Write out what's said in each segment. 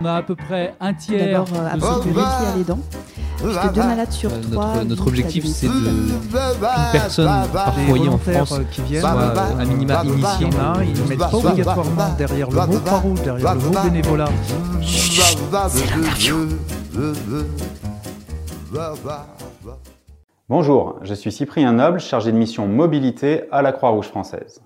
On a à peu près un tiers. D'abord, euh, avant de les dents. Puisque deux malades sur Euh, trois. notre, objectif, c'est de qu'une personne par foyer en France euh, qui soit euh, à minima ils ne mettent pas obligatoirement derrière le mot Croix-Rouge, derrière le mot bénévolat. Bonjour, je suis Cyprien Noble, chargé de mission mobilité à la Croix-Rouge française.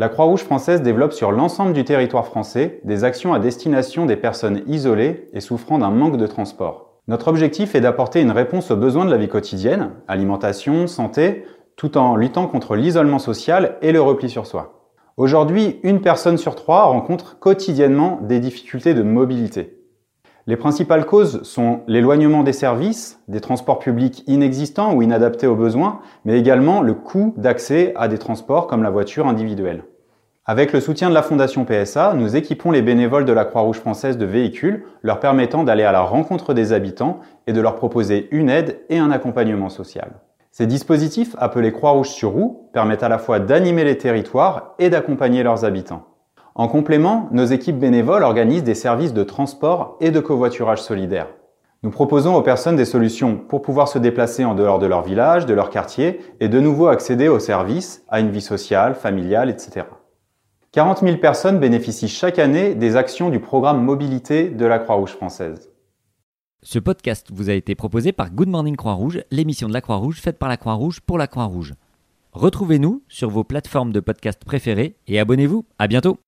La Croix-Rouge française développe sur l'ensemble du territoire français des actions à destination des personnes isolées et souffrant d'un manque de transport. Notre objectif est d'apporter une réponse aux besoins de la vie quotidienne, alimentation, santé, tout en luttant contre l'isolement social et le repli sur soi. Aujourd'hui, une personne sur trois rencontre quotidiennement des difficultés de mobilité. Les principales causes sont l'éloignement des services, des transports publics inexistants ou inadaptés aux besoins, mais également le coût d'accès à des transports comme la voiture individuelle. Avec le soutien de la Fondation PSA, nous équipons les bénévoles de la Croix-Rouge française de véhicules, leur permettant d'aller à la rencontre des habitants et de leur proposer une aide et un accompagnement social. Ces dispositifs, appelés Croix-Rouge sur roue, permettent à la fois d'animer les territoires et d'accompagner leurs habitants. En complément, nos équipes bénévoles organisent des services de transport et de covoiturage solidaire. Nous proposons aux personnes des solutions pour pouvoir se déplacer en dehors de leur village, de leur quartier et de nouveau accéder aux services, à une vie sociale, familiale, etc. 40 000 personnes bénéficient chaque année des actions du programme mobilité de la Croix-Rouge française. Ce podcast vous a été proposé par Good Morning Croix-Rouge, l'émission de la Croix-Rouge faite par la Croix-Rouge pour la Croix-Rouge. Retrouvez-nous sur vos plateformes de podcast préférées et abonnez-vous. À bientôt!